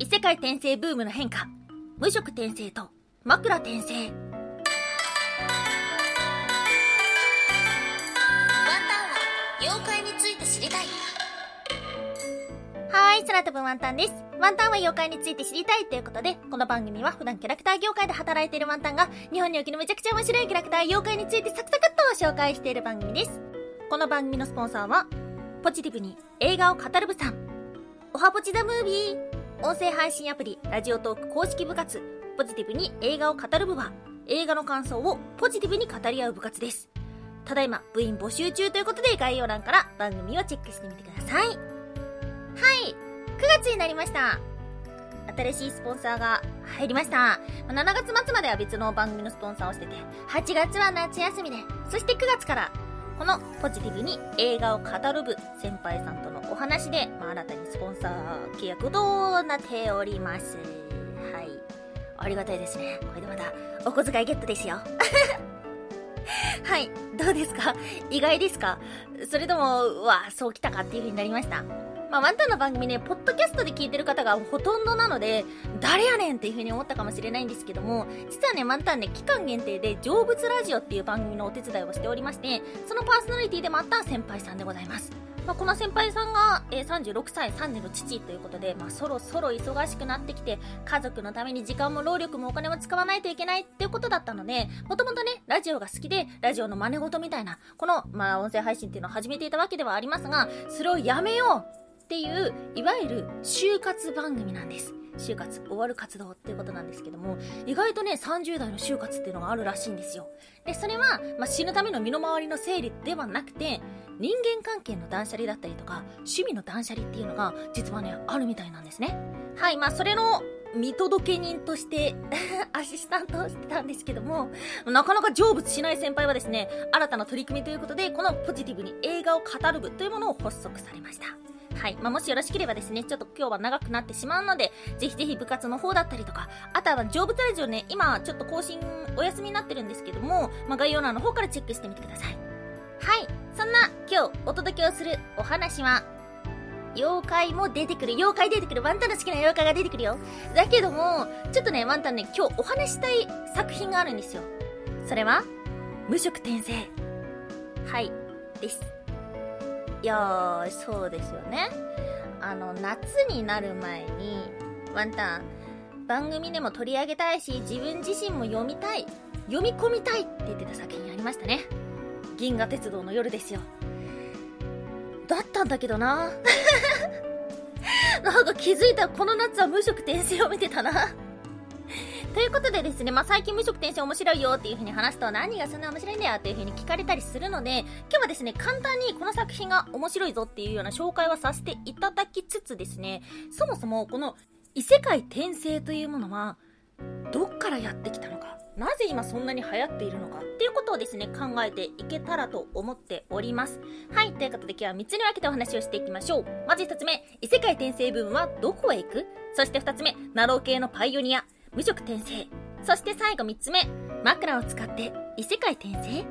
異世界転生ブームの変化。無職転生と枕転生。ワンタンは妖怪について知りたい。はい空飛ぶワンタンです。ワンタンは妖怪について知りたいということでこの番組は普段キャラクター業界で働いているワンタンが日本におけるめちゃくちゃ面白いキャラクター妖怪についてサクサクっと紹介している番組です。この番組のスポンサーはポジティブに映画を語る部さん。おはポチザムービー音声配信アプリラジオトーク公式部活。ポジティブに映画を語る部は映画の感想をポジティブに語り合う部活です。ただいま部員募集中ということで概要欄から番組をチェックしてみてください。はい。9月になりました。新しいスポンサーが入りました。7月末までは別の番組のスポンサーをしてて8月は夏休みでそして9月からこのポジティブに映画を語る部先輩さんとのお話で、まあ、新たにスポンサー契約となっております。はい。ありがたいですね。これでまたお小遣いゲットですよ。はい。どうですか？意外ですか？それとも、うわ、そうきたかっていう風になりました？まあ、ワンタンの番組ね、ポッドキャストで聞いてる方がほとんどなので、誰やねんっていう風に思ったかもしれないんですけども、実はね、ワンタンね、期間限定で、成仏ラジオっていう番組のお手伝いをしておりまして、そのパーソナリティでもあった先輩さんでございます。まあ、この先輩さんが、えー、36歳、3児の父ということで、まあ、そろそろ忙しくなってきて、家族のために時間も労力もお金も使わないといけないっていうことだったので、もともとね、ラジオが好きで、ラジオの真似事みたいな、この、まあ、音声配信っていうのを始めていたわけではありますが、それをやめようっていう、いわゆる就活番組なんです。就活、終わる活動っていうことなんですけども、意外とね、30代の就活っていうのがあるらしいんですよ。で、それは、まあ、死ぬための身の回りの整理ではなくて、人間関係の断捨離だったりとか、趣味の断捨離っていうのが、実はね、あるみたいなんですね。はい、まあ、それの、見届け人として アシスタントをしてたんですけども、なかなか成仏しない先輩はですね、新たな取り組みということで、このポジティブに映画を語る部というものを発足されました。はい。まあ、もしよろしければですね、ちょっと今日は長くなってしまうので、ぜひぜひ部活の方だったりとか、あとは成仏ラジオね、今ちょっと更新お休みになってるんですけども、まあ、概要欄の方からチェックしてみてください。はい。そんな今日お届けをするお話は、妖怪も出てくる。妖怪出てくる。ワンタンの好きな妖怪が出てくるよ。だけども、ちょっとね、ワンタンね、今日お話したい作品があるんですよ。それは、無職転生。はい。です。いやー、そうですよね。あの、夏になる前に、ワンタン、番組でも取り上げたいし、自分自身も読みたい、読み込みたいって言ってた作品ありましたね。銀河鉄道の夜ですよ。だったんだけどな。なんか気づいたらこの夏は無職転生を見てたな。ということでですね、まあ、最近無職転生面白いよっていう風に話すと何がそんな面白いんだよっていう風に聞かれたりするので、今日はですね、簡単にこの作品が面白いぞっていうような紹介はさせていただきつつですね、そもそもこの異世界転生というものは、どっからやってきたのか、なぜ今そんなに流行っているのかっていうことをですね、考えていけたらと思っております。はい、ということで今日は3つに分けてお話をしていきましょう。まず1つ目、異世界転生部分はどこへ行く？そして2つ目、ナロー系のパイオニア。無職転生。そして最後3つ目、枕を使って異世界転生？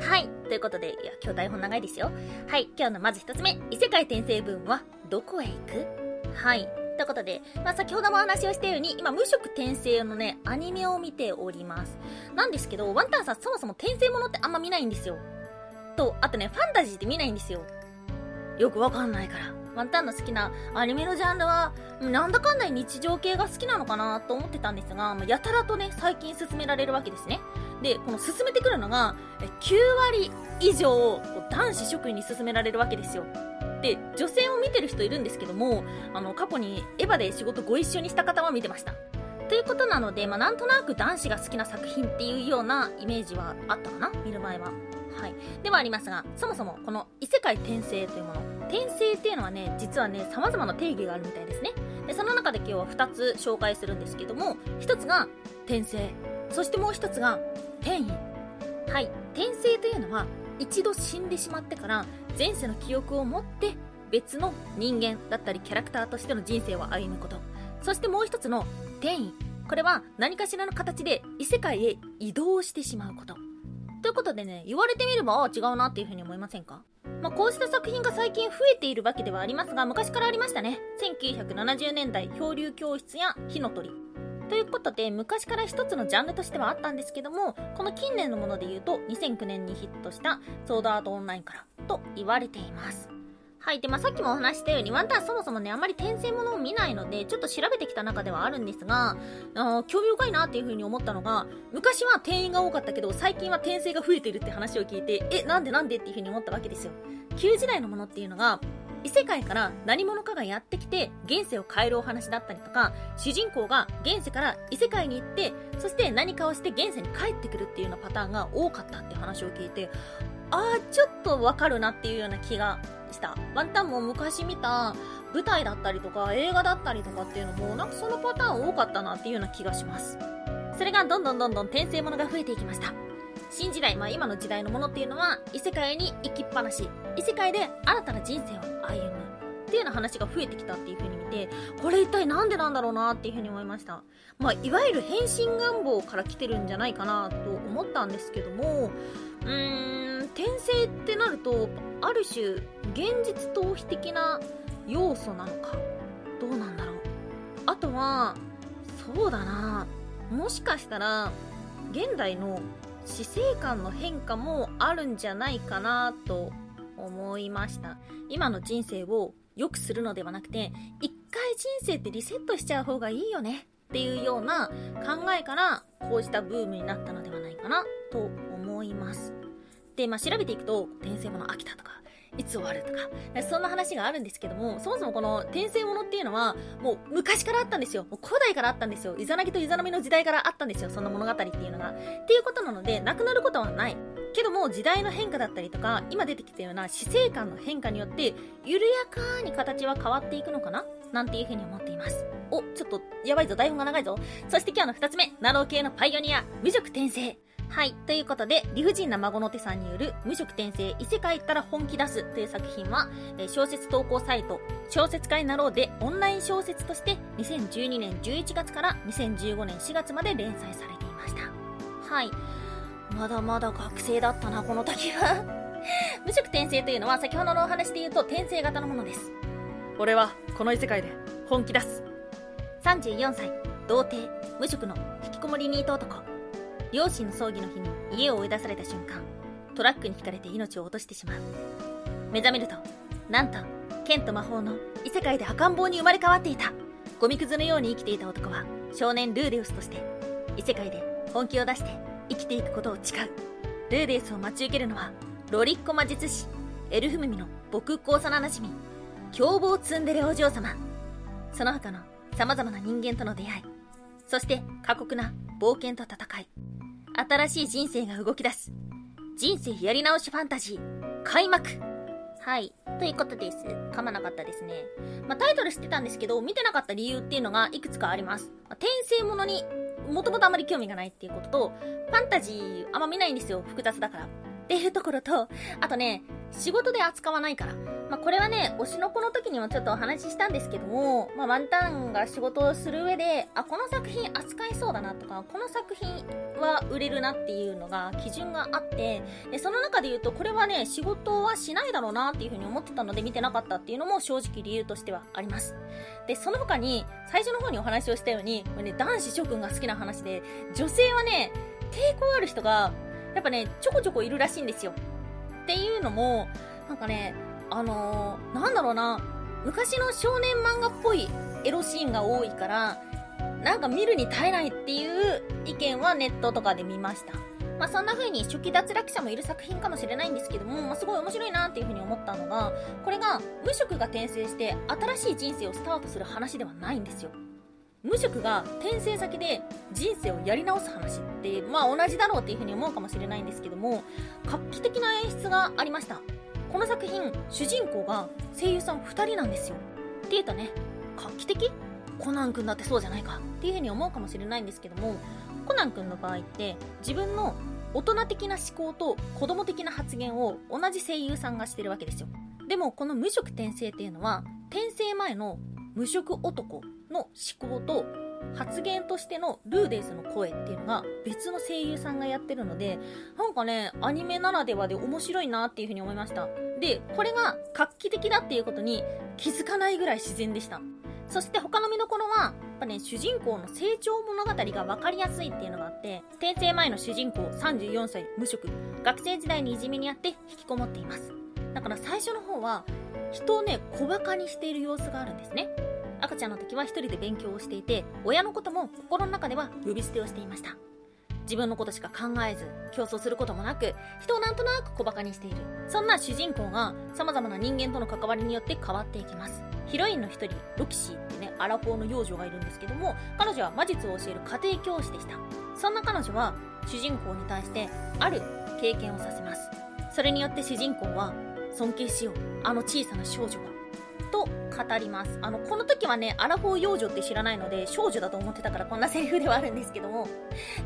はい。ということで、いや、今日台本長いですよ。はい。今日のまず1つ目、異世界転生文はどこへ行く？はい。ということで、まあ、先ほどもお話をしたように、今、無職転生のね、アニメを見ております。なんですけど、ワンタンさんそもそも転生ものってあんま見ないんですよ。と、あとね、ファンタジーって見ないんですよ。よくわかんないから。ワンタンの好きなアニメのジャンルは、なんだかんだ日常系が好きなのかなと思ってたんですが、やたらとね、最近進められるわけですね。で、この進めてくるのが、9割以上、男子職員に進められるわけですよ。で、女性を見てる人いるんですけども、あの、過去にエヴァで仕事ご一緒にした方は見てました。ということなので、まあ、なんとなく男子が好きな作品っていうようなイメージはあったかな見る前は。はい。ではありますが、そもそもこの異世界転生というもの、転生っていうのはね、実はね、様々な定義があるみたいですね。で、その中で今日は2つ紹介するんですけども、1つが転生、そしてもう1つが転移。はい、転生というのは、一度死んでしまってから前世の記憶を持って別の人間だったりキャラクターとしての人生を歩むこと。そしてもう一つの転移。これは何かしらの形で異世界へ移動してしまうこと。ということでね、言われてみれば、ああ、違うなっていうふうに思いませんか？まあ、こうした作品が最近増えているわけではありますが、昔からありましたね。1970年代、漂流教室や火の鳥。ということで、昔から一つのジャンルとしてはあったんですけども、この近年のもので言うと、2009年にヒットしたソードアートオンラインからと言われています。はい。で、まあ、さっきもお話したように、ワンタンそもそもね、あんまり転生ものを見ないので、ちょっと調べてきた中ではあるんですが、あ興味深いなっていう風に思ったのが、昔は転移が多かったけど、最近は転生が増えてるって話を聞いて、え、なんでなんでっていう風に思ったわけですよ。旧時代のものっていうのが、異世界から何者かがやってきて現世を変えるお話だったりとか主人公が現世から異世界に行ってそして何かをして現世に帰ってくるっていうようなパターンが多かったって話を聞いてああちょっとわかるなっていうような気がした。ワンタンも昔見た舞台だったりとか映画だったりとかっていうのもなんかそのパターン多かったなっていうような気がします。それがどんどんどんどん転生ものが増えていきました。新時代、まあ今の時代のものっていうのは異世界に行きっぱなし。異世界で新たな人生を歩むっていうような話が増えてきたっていう風に見てこれ一体何でなんだろうなっていう風に思いました。まあいわゆる変身願望から来てるんじゃないかなと思ったんですけどもうーん転生ってなるとある種現実逃避的な要素なのかどうなんだろう。あとはそうだな。もしかしたら現代の死生観の変化もあるんじゃないかなと思いました。今の人生を良くするのではなくて一回人生ってリセットしちゃう方がいいよね。っていうような考えからこうしたブームになったのではないかなと思います。で、まあ、調べていくと転生もの飽きたとかいつ終わるとか、そんな話があるんですけども、そもそもこの転生ものっていうのは、もう昔からあったんですよ。もう古代からあったんですよ。イザナギとイザナミの時代からあったんですよ。その物語っていうのが。っていうことなので、なくなることはない。けども、時代の変化だったりとか、今出てきたような死生観の変化によって、緩やかに形は変わっていくのかな？なんていうふうに思っています。お、ちょっと、やばいぞ、台本が長いぞ。そして今日の二つ目、ナロー系のパイオニア、無職転生。はい。ということで、理不尽な孫の手さんによる無職転生異世界ったら本気出すという作品は、え小説投稿サイト、小説家になろうでオンライン小説として2012年11月から2015年4月まで連載されていました。はい。まだまだ学生だったな、この時は 無職転生というのは先ほどのお話で言うと転生型のものです。俺はこの異世界で本気出す。34歳、童貞、無職の引きこもりニート男。両親の葬儀の日に家を追い出された瞬間トラックにひかれて命を落としてしまう。目覚めるとなんと剣と魔法の異世界で赤ん坊に生まれ変わっていた。ゴミくずのように生きていた男は少年ルーデウスとして異世界で本気を出して生きていくことを誓う。ルーデウスを待ち受けるのはロリッコ魔術師エルフムミの僕っ子幼なじみ凶暴ツンデレお嬢様。その他の様々な人間との出会いそして過酷な冒険と戦い。新しい人生が動き出す。人生やり直しファンタジー、開幕はい。ということです。噛まなかったですね。まあ、タイトル知ってたんですけど、見てなかった理由っていうのがいくつかあります。まあ、転生ものにもともとあまり興味がないっていうことと、ファンタジーあんま見ないんですよ。複雑だから。っていうところと、あとね、仕事で扱わないから。まあ、これはね、推しの子の時にもちょっとお話ししたんですけども、まあ、ワンタンが仕事をする上で、あ、この作品扱いそうだなとか、この作品は売れるなっていうのが基準があって、で、その中で言うと、これはね、仕事はしないだろうなっていうふうに思ってたので見てなかったっていうのも正直理由としてはあります。で、その他に、最初の方にお話をしたように、これね、男子諸君が好きな話で、女性はね、抵抗ある人が、やっぱね、ちょこちょこいるらしいんですよ。っていうのも、なんかね、あのー、なんだろうな、昔の少年漫画っぽいエロシーンが多いから、なんか見るに耐えないっていう意見はネットとかで見ました。まあそんな風に初期脱落者もいる作品かもしれないんですけども、まあすごい面白いなっていう風に思ったのが、これが無職が転生して新しい人生をスタートする話ではないんですよ。無職が転生先で人生をやり直す話って、まあ同じだろうっていう風に思うかもしれないんですけども、画期的な演出がありました。この作品、主人公が声優さん2人なんですよ。って言うとね、画期的？コナン君だってそうじゃないかっていう風に思うかもしれないんですけども、コナン君の場合って自分の大人的な思考と子供的な発言を同じ声優さんがしてるわけですよ。でもこの無職転生っていうのは、転生前の無職男の思考と発言としてのルーデースの声っていうのが別の声優さんがやってるので、なんかね、アニメならではで面白いなっていうふうに思いました。で、これが画期的だっていうことに気づかないぐらい自然でした。そして他の見どころは、やっぱね、主人公の成長物語が分かりやすいっていうのがあって、転生前の主人公34歳無職、学生時代にいじめにあって引きこもっています。だから最初の方は、人をね、小馬鹿にしている様子があるんですね。赤ちゃんの時は一人で勉強をしていて、親のことも心の中では呼び捨てをしていました。自分のことしか考えず、競争することもなく、人をなんとなく小馬鹿にしている。そんな主人公が様々な人間との関わりによって変わっていきます。ヒロインの一人、ロキシーってね、アラフォーの幼女がいるんですけども、彼女は魔術を教える家庭教師でした。そんな彼女は、主人公に対して、ある経験をさせます。それによって主人公は、尊敬しよう、あの小さな少女が、と語ります。あの、この時はね、アラフォー幼女って知らないので、少女だと思ってたからこんなセリフではあるんですけども。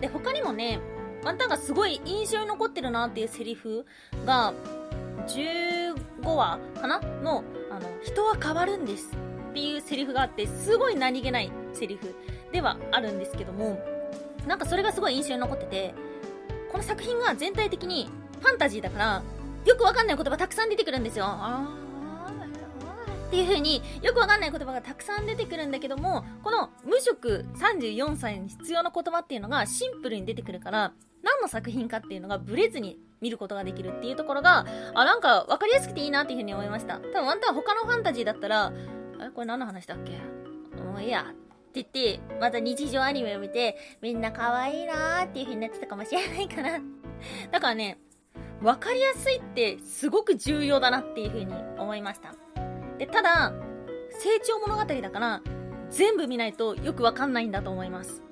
で、他にもね、ワンタンがすごい印象に残ってるなっていうセリフが、15話かな？の、あの、人は変わるんですっていうセリフがあって、すごい何気ないセリフではあるんですけども、なんかそれがすごい印象に残ってて、この作品が全体的にファンタジーだから、よくわかんない言葉たくさん出てくるんですよ。っていう風によくわかんない言葉がたくさん出てくるんだけども、この無職34歳に必要な言葉っていうのがシンプルに出てくるから、何の作品かっていうのがブレずに見ることができるっていうところが、あ、なんか分かりやすくていいなっていうふうに思いました。多分ワンタン他のファンタジーだったら、あれこれ何の話だっけ？もういいや。って言って、また日常アニメを見て、みんな可愛いなーっていう風になってたかもしれないかな。だからね、分かりやすいってすごく重要だなっていう風に思いました。で、ただ、成長物語だから、全部見ないとよくわかんないんだと思います。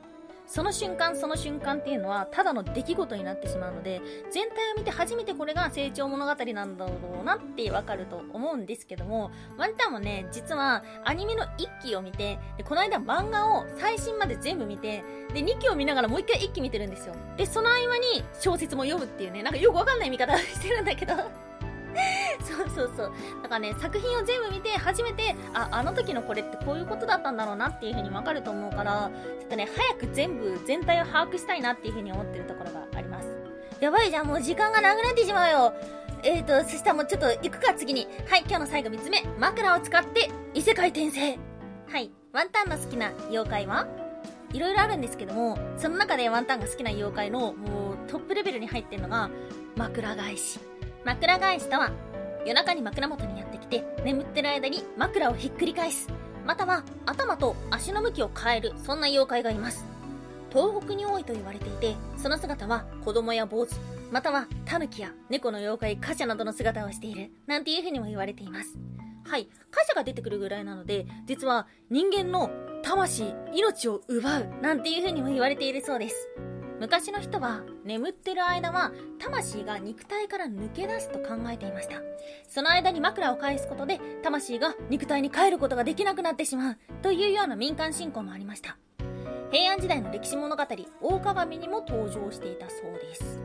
その瞬間その瞬間っていうのはただの出来事になってしまうので全体を見て初めてこれが成長物語なんだろうなってわかると思うんですけどもワンタンもね実はアニメの1期を見てでこの間漫画を最新まで全部見てで2期を見ながらもう1回1期見てるんですよでその合間に小説も読むっていうねなんかよくわかんない見方してるんだけどそうそう。だからね、作品を全部見て、初めて、あ、あの時のこれってこういうことだったんだろうなっていう風にわかると思うから、ちょっとね、早く全部、全体を把握したいなっていう風に思ってるところがあります。やばいじゃん、もう時間がなくなってしまうよ。えーと、そしたらもうちょっと行くか、次に。はい、今日の最後3つ目。枕を使って異世界転生。はい、ワンタンの好きな妖怪は？いろいろあるんですけども、その中でワンタンが好きな妖怪のもうトップレベルに入ってるのが、枕返し。枕返しとは、夜中に枕元にやってきて、眠ってる間に枕をひっくり返す。または、頭と足の向きを変える、そんな妖怪がいます。東北に多いと言われていて、その姿は子供や坊主、または狸や猫の妖怪、貨車などの姿をしている、なんていう風にも言われています。はい、貨車が出てくるぐらいなので、実は人間の魂、命を奪う、なんていう風にも言われているそうです。昔の人は眠ってる間は魂が肉体から抜け出すと考えていました。その間に枕を返すことで魂が肉体に帰ることができなくなってしまうというような民間信仰もありました。平安時代の歴史物語、大鏡にも登場していたそうです。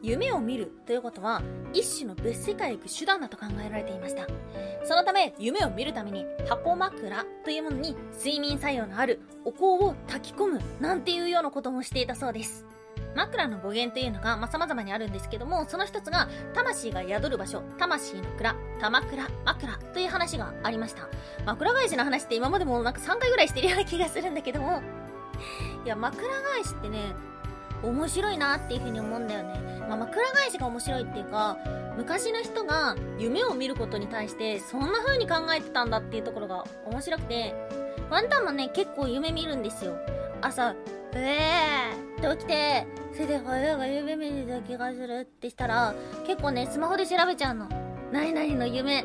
夢を見るということは一種の別世界へ行く手段だと考えられていました。そのため夢を見るために箱枕というものに睡眠作用のあるお香を炊き込むなんていうようなこともしていたそうです。枕の語源というのが、まあ、様々にあるんですけども、その一つが、魂が宿る場所、魂の蔵、玉倉、枕という話がありました。枕返しの話って今までもなんか3回ぐらいしてるような気がするんだけども、いや、枕返しってね、面白いなっていうふうに思うんだよね。まあ、枕返しが面白いっていうか、昔の人が夢を見ることに対して、そんな風に考えてたんだっていうところが面白くて、ワンタンもね、結構夢見るんですよ。朝、えーって起きて、それで親が夢見てた気がするってしたら、結構ね、スマホで調べちゃうの。何々の夢、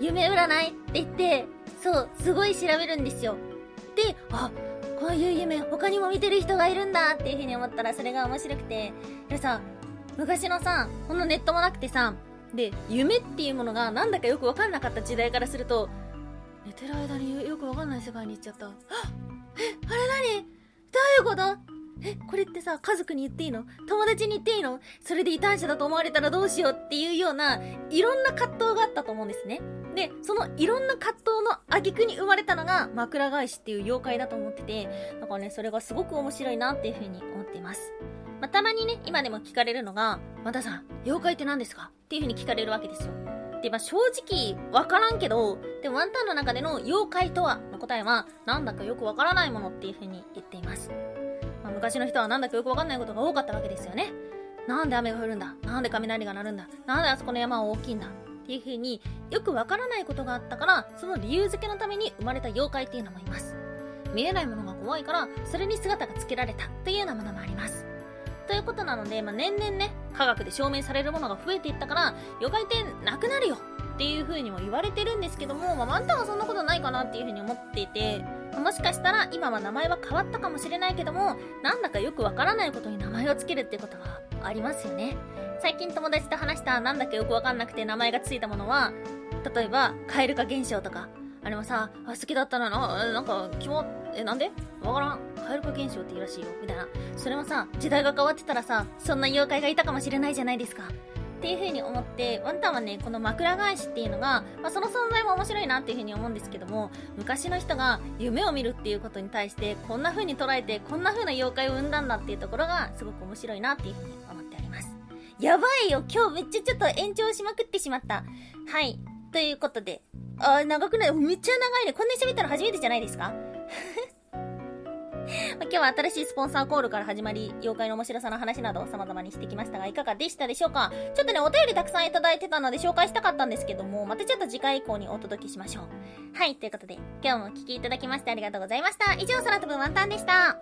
夢占いって言って、そう、すごい調べるんですよ。で、あ、こういう夢他にも見てる人がいるんだっていう風に思ったらそれが面白くて。でさ、昔のさ、このネットもなくてさ、で、夢っていうものがなんだかよくわかんなかった時代からすると、寝てる間によくわかんない世界に行っちゃった。あえ、あれ何？ういうことえ、これってさ、家族に言っていいの？友達に言っていいの？それで異端者だと思われたらどうしようっていうような、いろんな葛藤があったと思うんですね。で、そのいろんな葛藤の挙句に生まれたのが枕返しっていう妖怪だと思ってて、だからね、それがすごく面白いなっていう風に思っています。まあ、たまにね、今でも聞かれるのが、またさん、妖怪って何ですか？っていう風に聞かれるわけですよ。で、まあ、正直、わからんけど、でもワンタンの中での妖怪とはの答えは、なんだかよくわからないものっていう風に言っています。まあ、昔の人はなんだかよくわかんないことが多かったわけですよね。なんで雨が降るんだ？なんで雷が鳴るんだ？なんであそこの山は大きいんだ？っていう風によくわからないことがあったからその理由付けのために生まれた妖怪っていうのもいます。見えないものが怖いからそれに姿がつけられたというようなものもあります。ということなので、まあ、年々ね科学で証明されるものが増えていったから妖怪ってなくなるよ。っていう風にも言われてるんですけども、まあ、ワンタンはそんなことないかなっていう風に思っていてもしかしたら今は名前は変わったかもしれないけどもなんだかよくわからないことに名前を付けるってことがありますよね。最近友達と話したなんだかよくわかんなくて名前が付いたものは例えば蛙化現象とかあれもさあ好きだったなななんか気もえなんで？わからん。蛙化現象って言うらしいよみたいな。それもさ時代が変わってたらさそんな妖怪がいたかもしれないじゃないですか。っていう風に思ってワンタンはねこの枕返しっていうのが、まあ、その存在も面白いなっていう風に思うんですけども昔の人が夢を見るっていうことに対してこんな風に捉えてこんな風な妖怪を生んだんだっていうところがすごく面白いなっていう風に思っております。やばいよ今日めっちゃちょっと延長しまくってしまった。はい。ということであ長くない？めっちゃ長いねこんなに喋ったの初めてじゃないですか？ま、今日は新しいスポンサーコールから始まり、妖怪の面白さの話などを様々にしてきましたが、いかがでしたでしょうか？ちょっとね、お便りたくさんいただいてたので紹介したかったんですけども、またちょっと次回以降にお届けしましょう。はい、ということで、今日もお聴きいただきましてありがとうございました。以上、空飛ぶワンタンでした。